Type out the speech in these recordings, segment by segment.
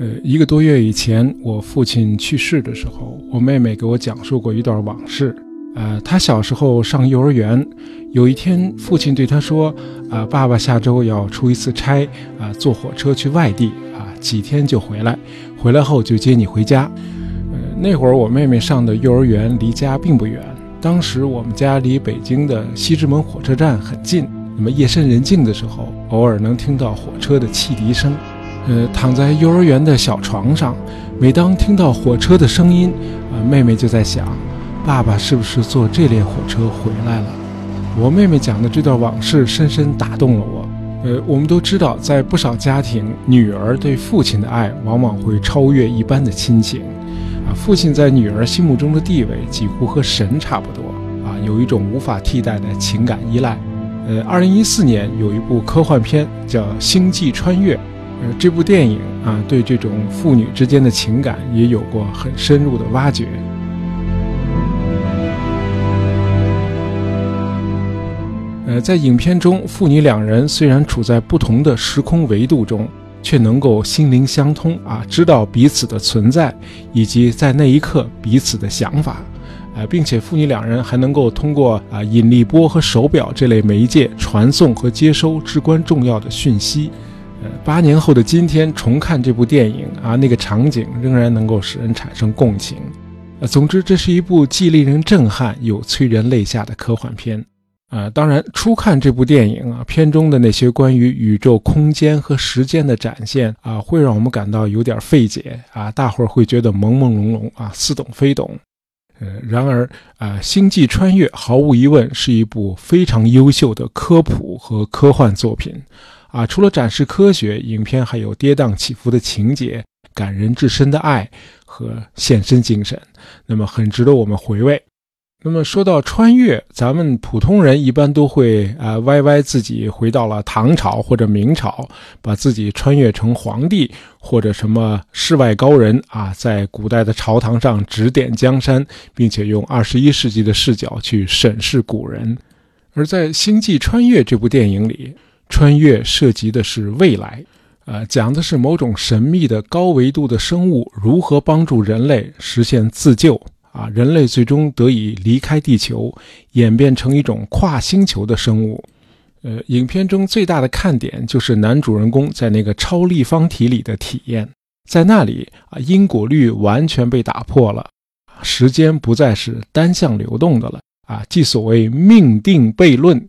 呃，一个多月以前，我父亲去世的时候，我妹妹给我讲述过一段往事。呃，她小时候上幼儿园，有一天，父亲对她说：“啊，爸爸下周要出一次差，啊，坐火车去外地，啊，几天就回来，回来后就接你回家。”呃，那会儿我妹妹上的幼儿园离家并不远，当时我们家离北京的西直门火车站很近，那么夜深人静的时候，偶尔能听到火车的汽笛声。呃，躺在幼儿园的小床上，每当听到火车的声音，啊，妹妹就在想，爸爸是不是坐这列火车回来了？我妹妹讲的这段往事深深打动了我。呃，我们都知道，在不少家庭，女儿对父亲的爱往往会超越一般的亲情，啊，父亲在女儿心目中的地位几乎和神差不多，啊，有一种无法替代的情感依赖。呃，二零一四年有一部科幻片叫《星际穿越》。呃，这部电影啊，对这种父女之间的情感也有过很深入的挖掘。呃，在影片中，父女两人虽然处在不同的时空维度中，却能够心灵相通啊，知道彼此的存在，以及在那一刻彼此的想法，呃，并且父女两人还能够通过啊引力波和手表这类媒介传送和接收至关重要的讯息。呃八年后的今天重看这部电影啊，那个场景仍然能够使人产生共情。呃，总之，这是一部既令人震撼又催人泪下的科幻片。啊，当然，初看这部电影啊，片中的那些关于宇宙空间和时间的展现啊，会让我们感到有点费解啊，大伙儿会觉得朦朦胧胧啊，似懂非懂。呃，然而啊，《星际穿越》毫无疑问是一部非常优秀的科普和科幻作品。啊，除了展示科学，影片还有跌宕起伏的情节、感人至深的爱和献身精神，那么很值得我们回味。那么说到穿越，咱们普通人一般都会啊歪歪自己回到了唐朝或者明朝，把自己穿越成皇帝或者什么世外高人啊，在古代的朝堂上指点江山，并且用二十一世纪的视角去审视古人。而在《星际穿越》这部电影里。穿越涉及的是未来，呃，讲的是某种神秘的高维度的生物如何帮助人类实现自救啊，人类最终得以离开地球，演变成一种跨星球的生物。呃，影片中最大的看点就是男主人公在那个超立方体里的体验，在那里啊，因果律完全被打破了，时间不再是单向流动的了啊，即所谓命定悖论。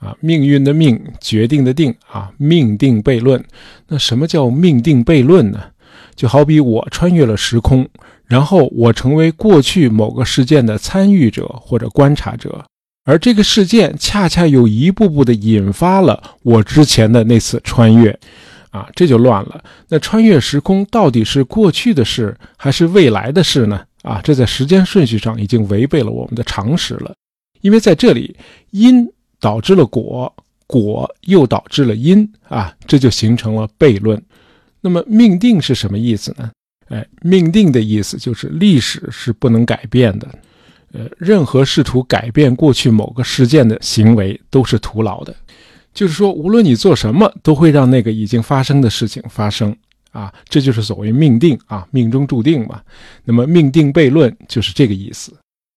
啊，命运的命，决定的定啊，命定悖论。那什么叫命定悖论呢？就好比我穿越了时空，然后我成为过去某个事件的参与者或者观察者，而这个事件恰恰又一步步的引发了我之前的那次穿越，啊，这就乱了。那穿越时空到底是过去的事还是未来的事呢？啊，这在时间顺序上已经违背了我们的常识了，因为在这里因。导致了果，果又导致了因啊，这就形成了悖论。那么命定是什么意思呢？哎，命定的意思就是历史是不能改变的，呃，任何试图改变过去某个事件的行为都是徒劳的。就是说，无论你做什么，都会让那个已经发生的事情发生啊，这就是所谓命定啊，命中注定嘛。那么命定悖论就是这个意思。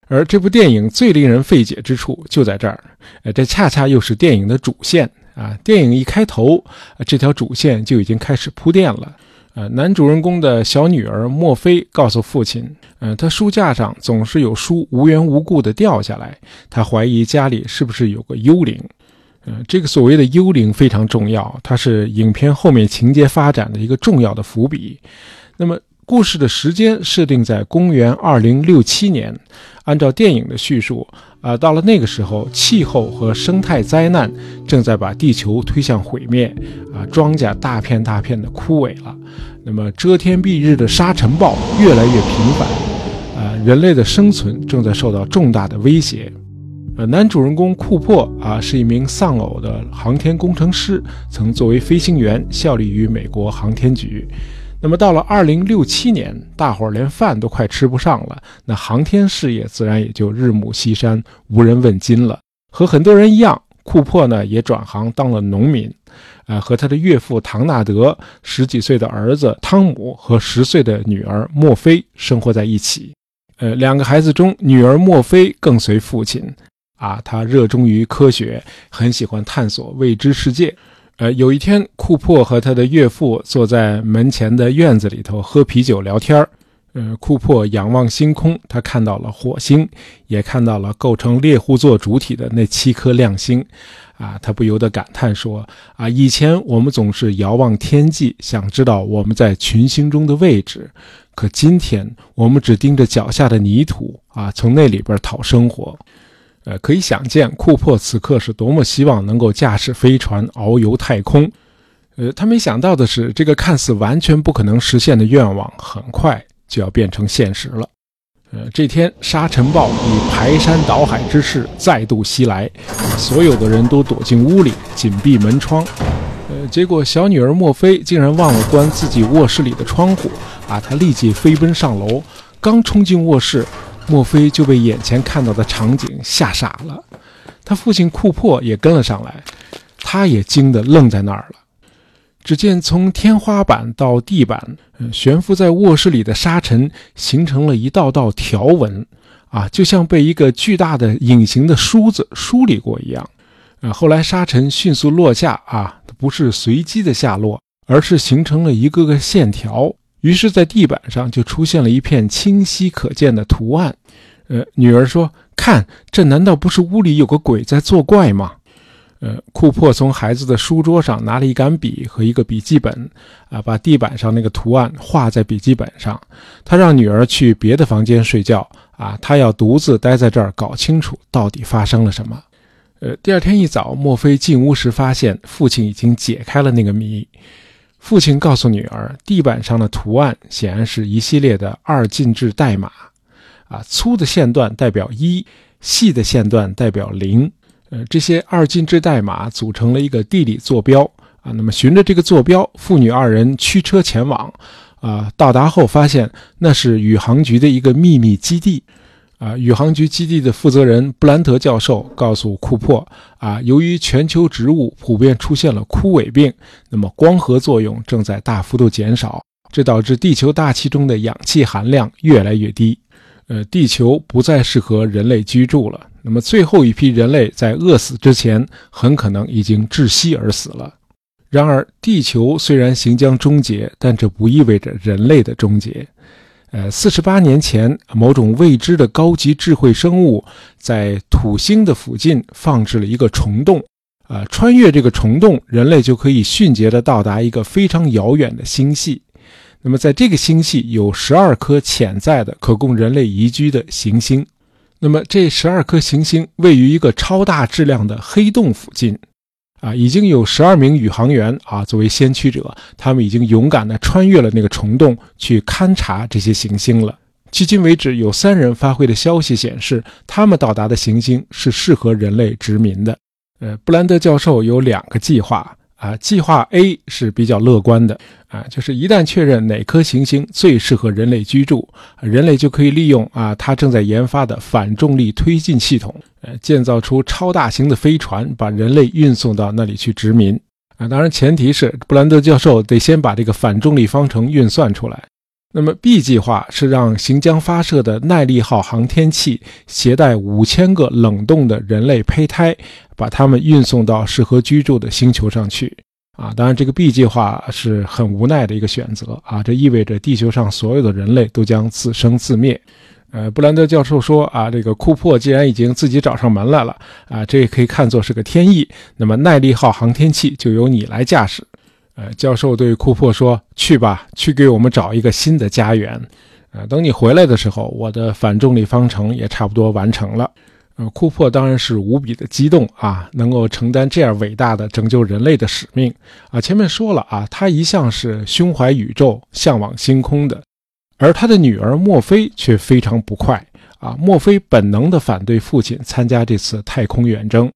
而这部电影最令人费解之处就在这儿，呃，这恰恰又是电影的主线啊！电影一开头，这条主线就已经开始铺垫了。呃，男主人公的小女儿墨菲告诉父亲，呃，他书架上总是有书无缘无故的掉下来，他怀疑家里是不是有个幽灵。呃，这个所谓的幽灵非常重要，它是影片后面情节发展的一个重要的伏笔。那么。故事的时间设定在公元二零六七年，按照电影的叙述，啊，到了那个时候，气候和生态灾难正在把地球推向毁灭，啊，庄稼大片大片的枯萎了，那么遮天蔽日的沙尘暴越来越频繁，啊，人类的生存正在受到重大的威胁，呃，男主人公库珀啊是一名丧偶的航天工程师，曾作为飞行员效力于美国航天局。那么到了二零六七年，大伙儿连饭都快吃不上了，那航天事业自然也就日暮西山，无人问津了。和很多人一样，库珀呢也转行当了农民，呃，和他的岳父唐纳德、十几岁的儿子汤姆和十岁的女儿墨菲生活在一起。呃，两个孩子中，女儿墨菲更随父亲，啊，她热衷于科学，很喜欢探索未知世界。呃，有一天，库珀和他的岳父坐在门前的院子里头喝啤酒聊天。呃，库珀仰望星空，他看到了火星，也看到了构成猎户座主体的那七颗亮星，啊，他不由得感叹说：啊，以前我们总是遥望天际，想知道我们在群星中的位置，可今天我们只盯着脚下的泥土，啊，从那里边讨生活。呃，可以想见，库珀此刻是多么希望能够驾驶飞船遨游太空。呃，他没想到的是，这个看似完全不可能实现的愿望，很快。就要变成现实了。呃，这天沙尘暴以排山倒海之势再度袭来，所有的人都躲进屋里，紧闭门窗。呃，结果小女儿墨菲竟然忘了关自己卧室里的窗户，啊，她立即飞奔上楼，刚冲进卧室，莫菲就被眼前看到的场景吓傻了。他父亲库珀也跟了上来，他也惊得愣在那儿了。只见从天花板到地板，悬浮在卧室里的沙尘形成了一道道条纹，啊，就像被一个巨大的隐形的梳子梳理过一样。啊，后来沙尘迅速落下，啊，不是随机的下落，而是形成了一个个线条。于是，在地板上就出现了一片清晰可见的图案。呃，女儿说：“看，这难道不是屋里有个鬼在作怪吗？”呃，库珀从孩子的书桌上拿了一杆笔和一个笔记本，啊，把地板上那个图案画在笔记本上。他让女儿去别的房间睡觉，啊，他要独自待在这儿搞清楚到底发生了什么。呃，第二天一早，墨菲进屋时发现父亲已经解开了那个谜。父亲告诉女儿，地板上的图案显然是一系列的二进制代码，啊，粗的线段代表一，细的线段代表零。呃，这些二进制代码组成了一个地理坐标啊。那么，循着这个坐标，父女二人驱车前往。啊，到达后发现那是宇航局的一个秘密基地。啊，宇航局基地的负责人布兰德教授告诉库珀，啊，由于全球植物普遍出现了枯萎病，那么光合作用正在大幅度减少，这导致地球大气中的氧气含量越来越低。呃，地球不再适合人类居住了。那么，最后一批人类在饿死之前，很可能已经窒息而死了。然而，地球虽然行将终结，但这不意味着人类的终结。呃，四十八年前，某种未知的高级智慧生物在土星的附近放置了一个虫洞。啊，穿越这个虫洞，人类就可以迅捷地到达一个非常遥远的星系。那么，在这个星系有十二颗潜在的可供人类宜居的行星。那么，这十二颗行星位于一个超大质量的黑洞附近。啊，已经有十二名宇航员啊，作为先驱者，他们已经勇敢地穿越了那个虫洞，去勘察这些行星了。迄今为止，有三人发回的消息显示，他们到达的行星是适合人类殖民的。呃，布兰德教授有两个计划。啊，计划 A 是比较乐观的啊，就是一旦确认哪颗行星最适合人类居住，人类就可以利用啊他正在研发的反重力推进系统，呃，建造出超大型的飞船，把人类运送到那里去殖民啊。当然，前提是布兰德教授得先把这个反重力方程运算出来。那么 B 计划是让行将发射的耐力号航天器携带五千个冷冻的人类胚胎，把它们运送到适合居住的星球上去。啊，当然这个 B 计划是很无奈的一个选择啊，这意味着地球上所有的人类都将自生自灭。呃，布兰德教授说啊，这个库珀既然已经自己找上门来了啊，这也可以看作是个天意。那么耐力号航天器就由你来驾驶。呃，教授对库珀说：“去吧，去给我们找一个新的家园。呃，等你回来的时候，我的反重力方程也差不多完成了。”呃，库珀当然是无比的激动啊，能够承担这样伟大的拯救人类的使命啊。前面说了啊，他一向是胸怀宇宙、向往星空的，而他的女儿墨菲却非常不快啊。墨菲本能地反对父亲参加这次太空远征。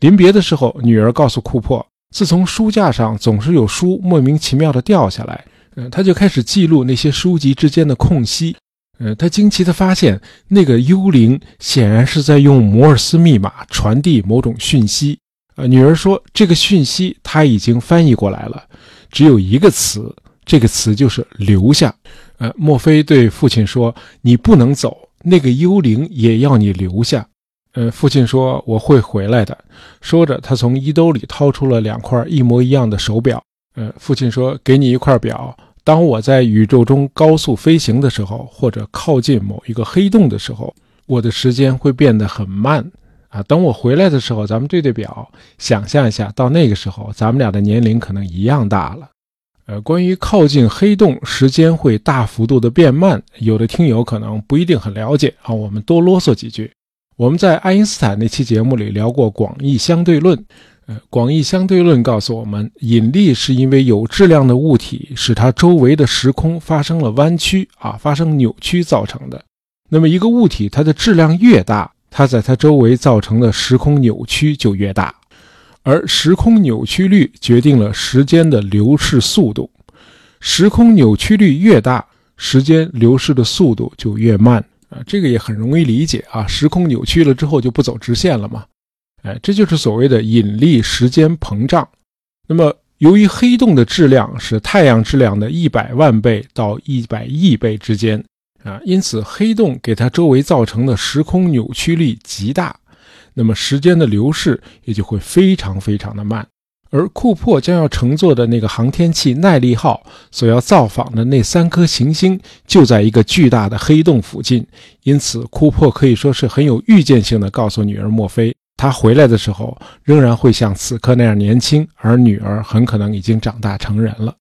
临别的时候，女儿告诉库珀。自从书架上总是有书莫名其妙的掉下来，呃，他就开始记录那些书籍之间的空隙。呃，他惊奇地发现，那个幽灵显然是在用摩尔斯密码传递某种讯息。呃，女儿说这个讯息她已经翻译过来了，只有一个词，这个词就是留下。呃，墨菲对父亲说：“你不能走，那个幽灵也要你留下。”呃，父亲说：“我会回来的。”说着，他从衣兜里掏出了两块一模一样的手表。呃，父亲说：“给你一块表，当我在宇宙中高速飞行的时候，或者靠近某一个黑洞的时候，我的时间会变得很慢。啊，等我回来的时候，咱们对对表，想象一下，到那个时候，咱们俩的年龄可能一样大了。”呃，关于靠近黑洞时间会大幅度的变慢，有的听友可能不一定很了解啊，我们多啰嗦几句。我们在爱因斯坦那期节目里聊过广义相对论，呃，广义相对论告诉我们，引力是因为有质量的物体使它周围的时空发生了弯曲啊，发生扭曲造成的。那么一个物体它的质量越大，它在它周围造成的时空扭曲就越大。而时空扭曲率决定了时间的流逝速度，时空扭曲率越大，时间流逝的速度就越慢啊，这个也很容易理解啊，时空扭曲了之后就不走直线了嘛，哎，这就是所谓的引力时间膨胀。那么，由于黑洞的质量是太阳质量的一百万倍到一百亿倍之间啊，因此黑洞给它周围造成的时空扭曲力极大。那么时间的流逝也就会非常非常的慢，而库珀将要乘坐的那个航天器耐力号所要造访的那三颗行星就在一个巨大的黑洞附近，因此库珀可以说是很有预见性的告诉女儿墨菲，他回来的时候仍然会像此刻那样年轻，而女儿很可能已经长大成人了。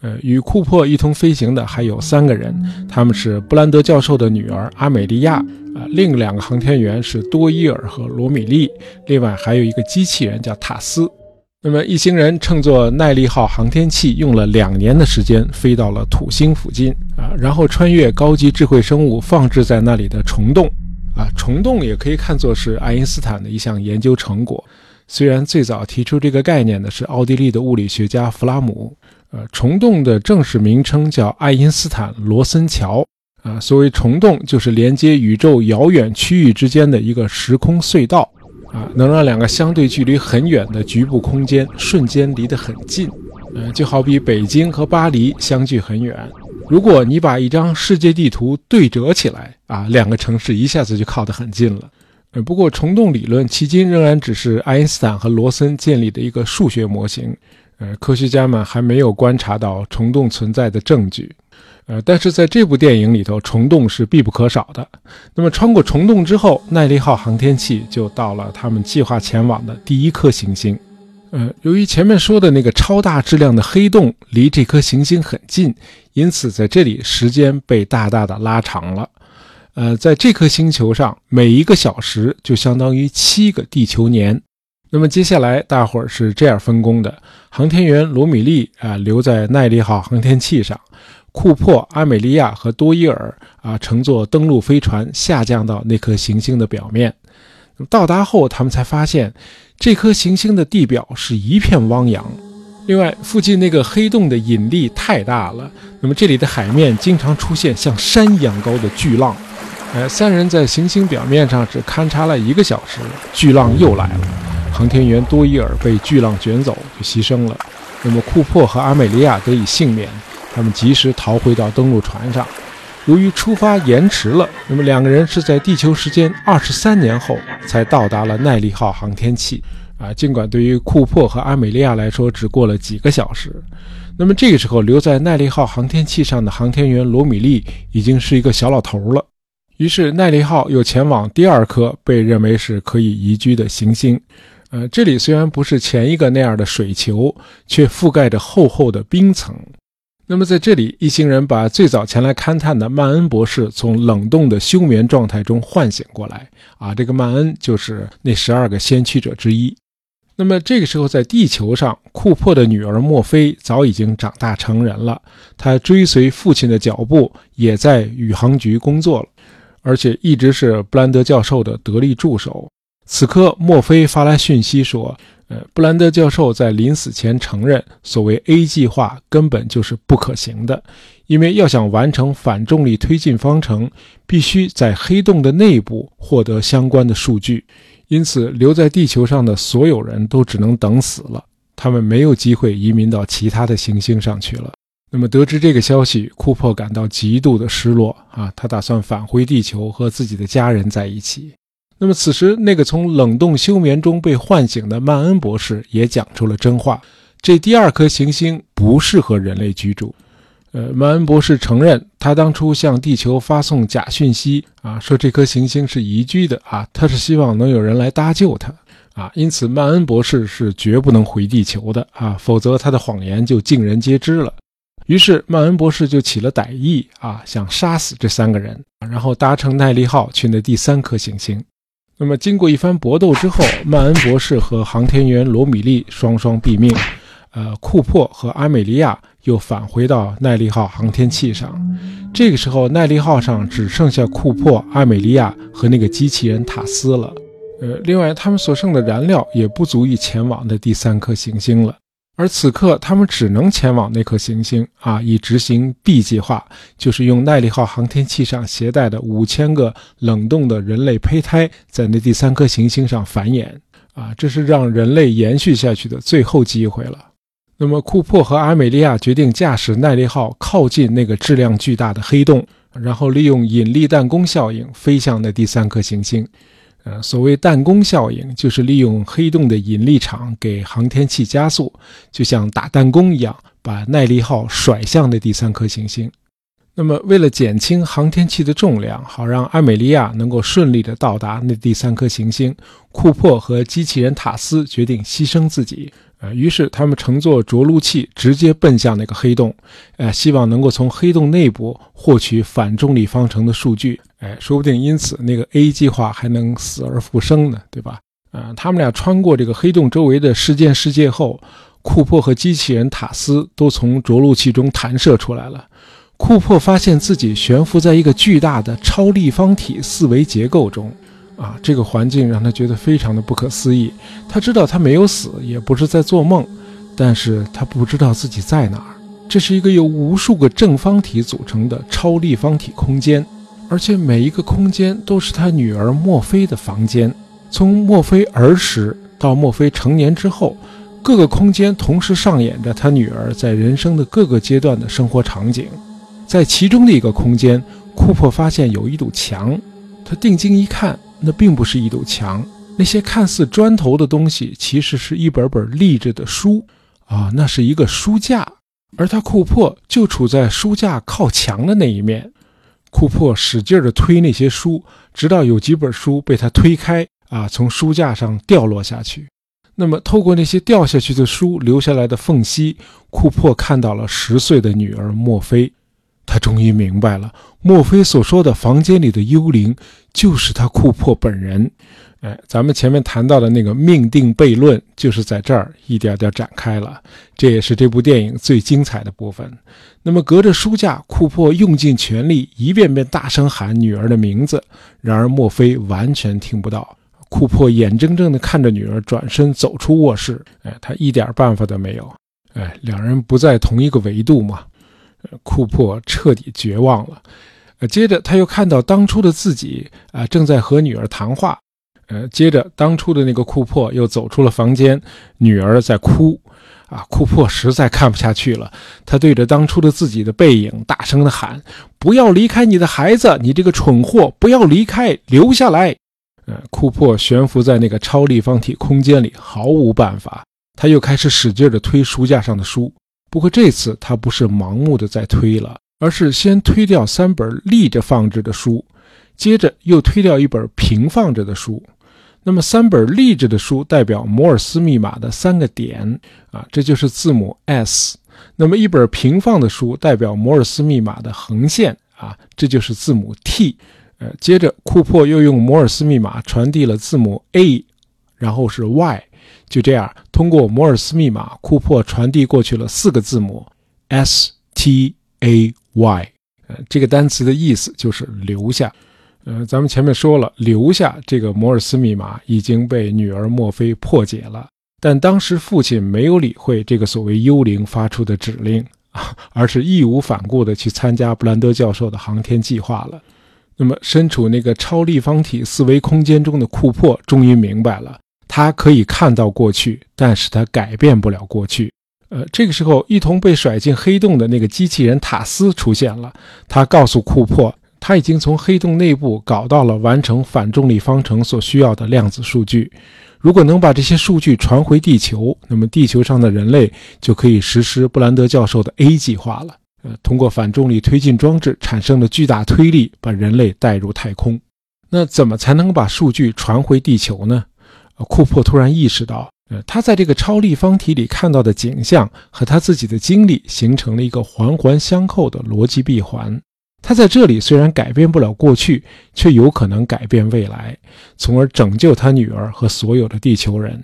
呃，与库珀一同飞行的还有三个人，他们是布兰德教授的女儿阿美利亚，啊，另两个航天员是多伊尔和罗米利，另外还有一个机器人叫塔斯。那么一行人乘坐耐力号航天器，用了两年的时间飞到了土星附近，啊，然后穿越高级智慧生物放置在那里的虫洞，啊，虫洞也可以看作是爱因斯坦的一项研究成果，虽然最早提出这个概念的是奥地利的物理学家弗拉姆。呃，虫洞的正式名称叫爱因斯坦罗森桥。啊，所谓虫洞，就是连接宇宙遥远区域之间的一个时空隧道。啊，能让两个相对距离很远的局部空间瞬间离得很近。呃，就好比北京和巴黎相距很远，如果你把一张世界地图对折起来，啊，两个城市一下子就靠得很近了。呃，不过虫洞理论迄今仍然只是爱因斯坦和罗森建立的一个数学模型。呃，科学家们还没有观察到虫洞存在的证据，呃，但是在这部电影里头，虫洞是必不可少的。那么，穿过虫洞之后，耐力号航天器就到了他们计划前往的第一颗行星。呃，由于前面说的那个超大质量的黑洞离这颗行星很近，因此在这里时间被大大的拉长了。呃，在这颗星球上，每一个小时就相当于七个地球年。那么接下来，大伙儿是这样分工的：航天员罗米利啊留在耐力号航天器上，库珀、阿美利亚和多伊尔啊乘坐登陆飞船下降到那颗行星的表面。到达后，他们才发现这颗行星的地表是一片汪洋。另外，附近那个黑洞的引力太大了，那么这里的海面经常出现像山一样高的巨浪。哎，三人在行星表面上只勘察了一个小时，巨浪又来了。航天员多伊尔被巨浪卷走，就牺牲了。那么库珀和阿美利亚得以幸免，他们及时逃回到登陆船上。由于出发延迟了，那么两个人是在地球时间二十三年后才到达了耐力号航天器。啊，尽管对于库珀和阿美利亚来说只过了几个小时，那么这个时候留在耐力号航天器上的航天员罗米利已经是一个小老头了。于是耐力号又前往第二颗被认为是可以移居的行星。呃，这里虽然不是前一个那样的水球，却覆盖着厚厚的冰层。那么在这里，一行人把最早前来勘探的曼恩博士从冷冻的休眠状态中唤醒过来。啊，这个曼恩就是那十二个先驱者之一。那么这个时候，在地球上，库珀的女儿墨菲早已经长大成人了，她追随父亲的脚步，也在宇航局工作了，而且一直是布兰德教授的得力助手。此刻，墨菲发来讯息说：“呃，布兰德教授在临死前承认，所谓 A 计划根本就是不可行的，因为要想完成反重力推进方程，必须在黑洞的内部获得相关的数据。因此留在地球上的所有人都只能等死了，他们没有机会移民到其他的行星上去了。那么得知这个消息，库珀感到极度的失落啊，他打算返回地球和自己的家人在一起。那么此时，那个从冷冻休眠中被唤醒的曼恩博士也讲出了真话：这第二颗行星不适合人类居住。呃，曼恩博士承认，他当初向地球发送假讯息啊，说这颗行星是宜居的啊，他是希望能有人来搭救他啊，因此曼恩博士是绝不能回地球的啊，否则他的谎言就尽人皆知了。于是曼恩博士就起了歹意啊，想杀死这三个人，然后搭乘耐力号去那第三颗行星。那么经过一番搏斗之后，曼恩博士和航天员罗米利双双毙命。呃，库珀和阿美利亚又返回到耐力号航天器上。这个时候，耐力号上只剩下库珀、阿美利亚和那个机器人塔斯了。呃，另外，他们所剩的燃料也不足以前往的第三颗行星了。而此刻，他们只能前往那颗行星啊，以执行 B 计划，就是用耐力号航天器上携带的五千个冷冻的人类胚胎，在那第三颗行星上繁衍啊，这是让人类延续下去的最后机会了。那么，库珀和阿美利亚决定驾驶耐力号靠近那个质量巨大的黑洞，然后利用引力弹弓效应飞向那第三颗行星。所谓弹弓效应，就是利用黑洞的引力场给航天器加速，就像打弹弓一样，把耐力号甩向那第三颗行星。那么，为了减轻航天器的重量，好让艾美利亚能够顺利地到达那第三颗行星，库珀和机器人塔斯决定牺牲自己。呃，于是他们乘坐着陆器直接奔向那个黑洞，呃，希望能够从黑洞内部获取反重力方程的数据。哎，说不定因此那个 A 计划还能死而复生呢，对吧？啊，他们俩穿过这个黑洞周围的事件世界后，库珀和机器人塔斯都从着陆器中弹射出来了。库珀发现自己悬浮在一个巨大的超立方体四维结构中。啊，这个环境让他觉得非常的不可思议。他知道他没有死，也不是在做梦，但是他不知道自己在哪儿。这是一个由无数个正方体组成的超立方体空间，而且每一个空间都是他女儿墨菲的房间。从墨菲儿时到墨菲成年之后，各个空间同时上演着他女儿在人生的各个阶段的生活场景。在其中的一个空间，库珀发现有一堵墙，他定睛一看。那并不是一堵墙，那些看似砖头的东西，其实是一本本立着的书啊，那是一个书架，而他库珀就处在书架靠墙的那一面。库珀使劲地推那些书，直到有几本书被他推开啊，从书架上掉落下去。那么，透过那些掉下去的书留下来的缝隙，库珀看到了十岁的女儿墨菲。他终于明白了，墨菲所说的房间里的幽灵就是他库珀本人。哎，咱们前面谈到的那个命定悖论，就是在这儿一点点展开了。这也是这部电影最精彩的部分。那么，隔着书架，库珀用尽全力，一遍遍大声喊女儿的名字，然而墨菲完全听不到。库珀眼睁睁地看着女儿转身走出卧室，哎，他一点办法都没有。哎，两人不在同一个维度嘛。库珀彻底绝望了，呃，接着他又看到当初的自己啊，正在和女儿谈话，呃，接着当初的那个库珀又走出了房间，女儿在哭，啊，库珀实在看不下去了，他对着当初的自己的背影大声的喊：“不要离开你的孩子，你这个蠢货，不要离开，留下来！”呃，库珀悬浮在那个超立方体空间里，毫无办法，他又开始使劲的推书架上的书。不过这次他不是盲目的在推了，而是先推掉三本立着放置的书，接着又推掉一本平放着的书。那么三本立着的书代表摩尔斯密码的三个点啊，这就是字母 S。那么一本平放的书代表摩尔斯密码的横线啊，这就是字母 T。呃，接着库珀又用摩尔斯密码传递了字母 A，然后是 Y。就这样，通过摩尔斯密码，库珀传递过去了四个字母 S T A Y。呃，这个单词的意思就是留下。呃，咱们前面说了，留下这个摩尔斯密码已经被女儿墨菲破解了，但当时父亲没有理会这个所谓幽灵发出的指令，而是义无反顾地去参加布兰德教授的航天计划了。那么，身处那个超立方体四维空间中的库珀终于明白了，他可以看到过去，但是他改变不了过去。呃，这个时候，一同被甩进黑洞的那个机器人塔斯出现了。他告诉库珀，他已经从黑洞内部搞到了完成反重力方程所需要的量子数据。如果能把这些数据传回地球，那么地球上的人类就可以实施布兰德教授的 A 计划了。呃，通过反重力推进装置产生的巨大推力，把人类带入太空。那怎么才能把数据传回地球呢？库珀突然意识到。呃，他在这个超立方体里看到的景象和他自己的经历形成了一个环环相扣的逻辑闭环。他在这里虽然改变不了过去，却有可能改变未来，从而拯救他女儿和所有的地球人。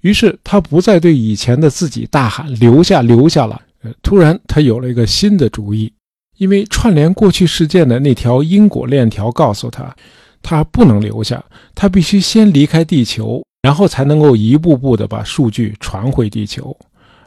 于是他不再对以前的自己大喊“留下，留下”了。呃，突然他有了一个新的主意，因为串联过去事件的那条因果链条告诉他，他不能留下，他必须先离开地球。然后才能够一步步的把数据传回地球，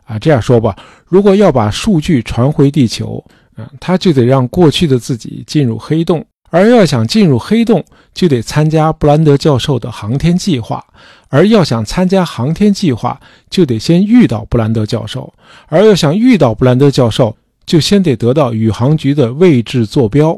啊，这样说吧，如果要把数据传回地球，嗯，他就得让过去的自己进入黑洞，而要想进入黑洞，就得参加布兰德教授的航天计划，而要想参加航天计划，就得先遇到布兰德教授，而要想遇到布兰德教授，就先得得到宇航局的位置坐标。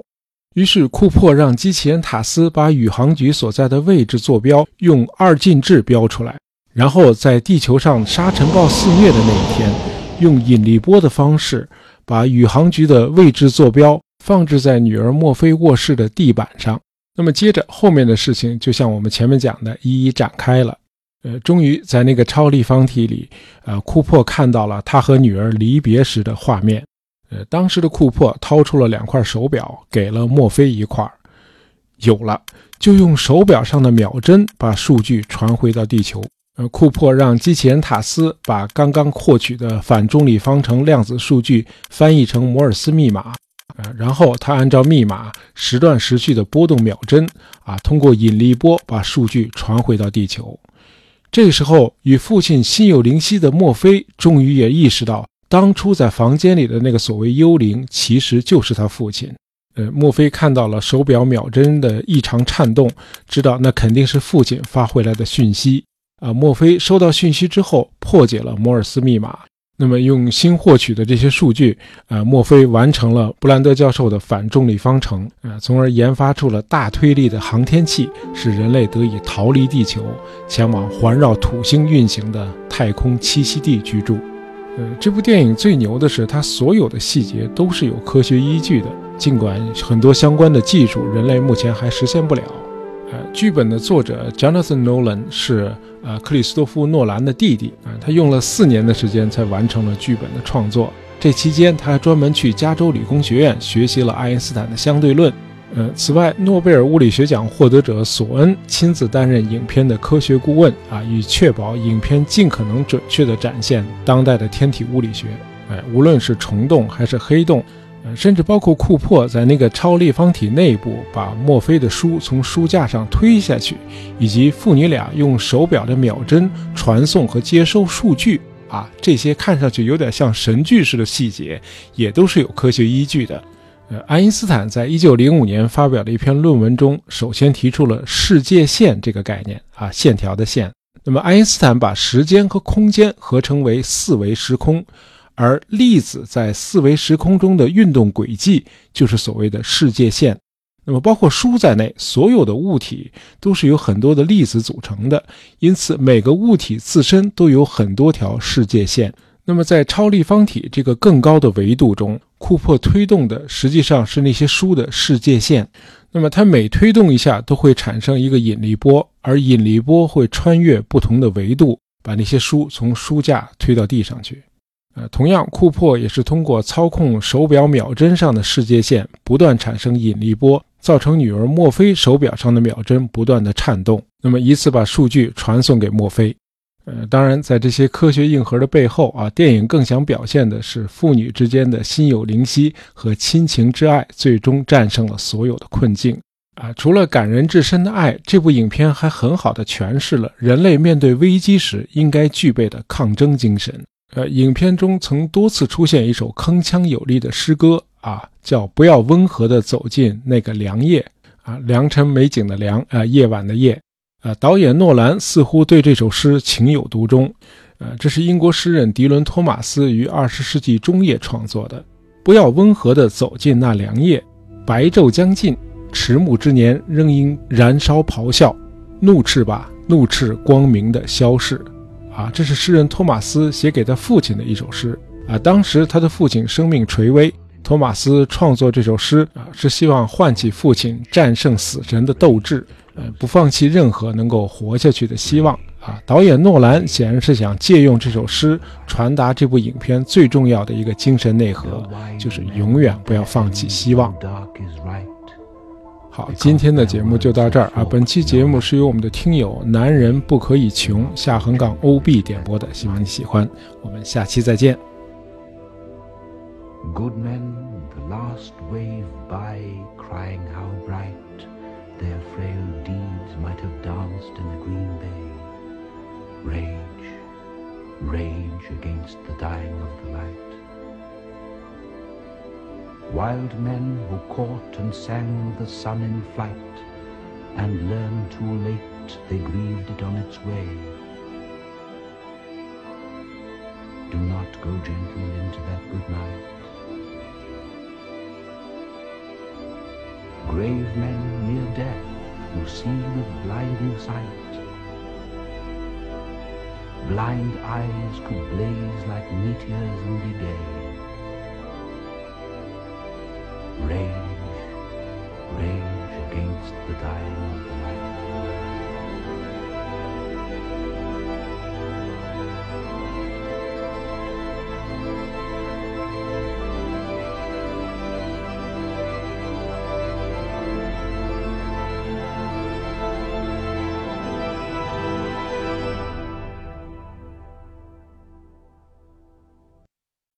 于是，库珀让机器人塔斯把宇航局所在的位置坐标用二进制标出来，然后在地球上沙尘暴肆虐的那一天，用引力波的方式把宇航局的位置坐标放置在女儿墨菲卧室的地板上。那么，接着后面的事情就像我们前面讲的，一一展开了。呃，终于在那个超立方体里，呃，库珀看到了他和女儿离别时的画面。呃，当时的库珀掏出了两块手表，给了墨菲一块。有了，就用手表上的秒针把数据传回到地球。呃，库珀让机器人塔斯把刚刚获取的反重力方程量子数据翻译成摩尔斯密码。呃，然后他按照密码时断时续的拨动秒针，啊，通过引力波把数据传回到地球。这个时候，与父亲心有灵犀的墨菲终于也意识到。当初在房间里的那个所谓幽灵，其实就是他父亲。呃，墨菲看到了手表秒针的异常颤动，知道那肯定是父亲发回来的讯息。啊，墨菲收到讯息之后，破解了摩尔斯密码。那么，用新获取的这些数据，啊，墨菲完成了布兰德教授的反重力方程，啊，从而研发出了大推力的航天器，使人类得以逃离地球，前往环绕土星运行的太空栖息地居住。呃，这部电影最牛的是，它所有的细节都是有科学依据的，尽管很多相关的技术人类目前还实现不了。呃，剧本的作者 Jonathan Nolan 是呃克里斯托夫诺兰的弟弟啊，他用了四年的时间才完成了剧本的创作，这期间他还专门去加州理工学院学习了爱因斯坦的相对论。呃，此外，诺贝尔物理学奖获得者索恩亲自担任影片的科学顾问啊，以确保影片尽可能准确地展现当代的天体物理学。哎，无论是虫洞还是黑洞，呃，甚至包括库珀在那个超立方体内部把墨菲的书从书架上推下去，以及父女俩用手表的秒针传送和接收数据啊，这些看上去有点像神剧似的细节，也都是有科学依据的。呃，爱因斯坦在一九零五年发表的一篇论文中，首先提出了世界线这个概念啊，线条的线。那么，爱因斯坦把时间和空间合称为四维时空，而粒子在四维时空中的运动轨迹就是所谓的世界线。那么，包括书在内，所有的物体都是由很多的粒子组成的，因此每个物体自身都有很多条世界线。那么，在超立方体这个更高的维度中，库珀推动的实际上是那些书的世界线。那么，它每推动一下，都会产生一个引力波，而引力波会穿越不同的维度，把那些书从书架推到地上去。呃，同样，库珀也是通过操控手表秒针上的世界线，不断产生引力波，造成女儿墨菲手表上的秒针不断的颤动，那么以此把数据传送给墨菲。呃，当然，在这些科学硬核的背后啊，电影更想表现的是父女之间的心有灵犀和亲情之爱，最终战胜了所有的困境啊。除了感人至深的爱，这部影片还很好的诠释了人类面对危机时应该具备的抗争精神。呃，影片中曾多次出现一首铿锵有力的诗歌啊，叫“不要温和地走进那个凉夜”。啊，良辰美景的良啊，夜晚的夜啊。导演诺兰似乎对这首诗情有独钟。呃，这是英国诗人迪伦·托马斯于二十世纪中叶创作的。不要温和地走进那凉夜，白昼将近，迟暮之年仍应燃烧咆哮，怒斥吧，怒斥光明的消逝。啊，这是诗人托马斯写给他父亲的一首诗。啊，当时他的父亲生命垂危，托马斯创作这首诗啊，是希望唤起父亲战胜死神的斗志，呃，不放弃任何能够活下去的希望。啊，导演诺兰显然是想借用这首诗传达这部影片最重要的一个精神内核，就是永远不要放弃希望。好，今天的节目就到这儿啊。本期节目是由我们的听友“男人不可以穷”下横杠 O B 点播的，希望你喜欢。我们下期再见。Rage, rage against the dying of the light. Wild men who caught and sang the sun in flight, and learned too late they grieved it on its way. Do not go gently into that good night. Grave men near death who see with blinding sight blind eyes could blaze like meteors in the day.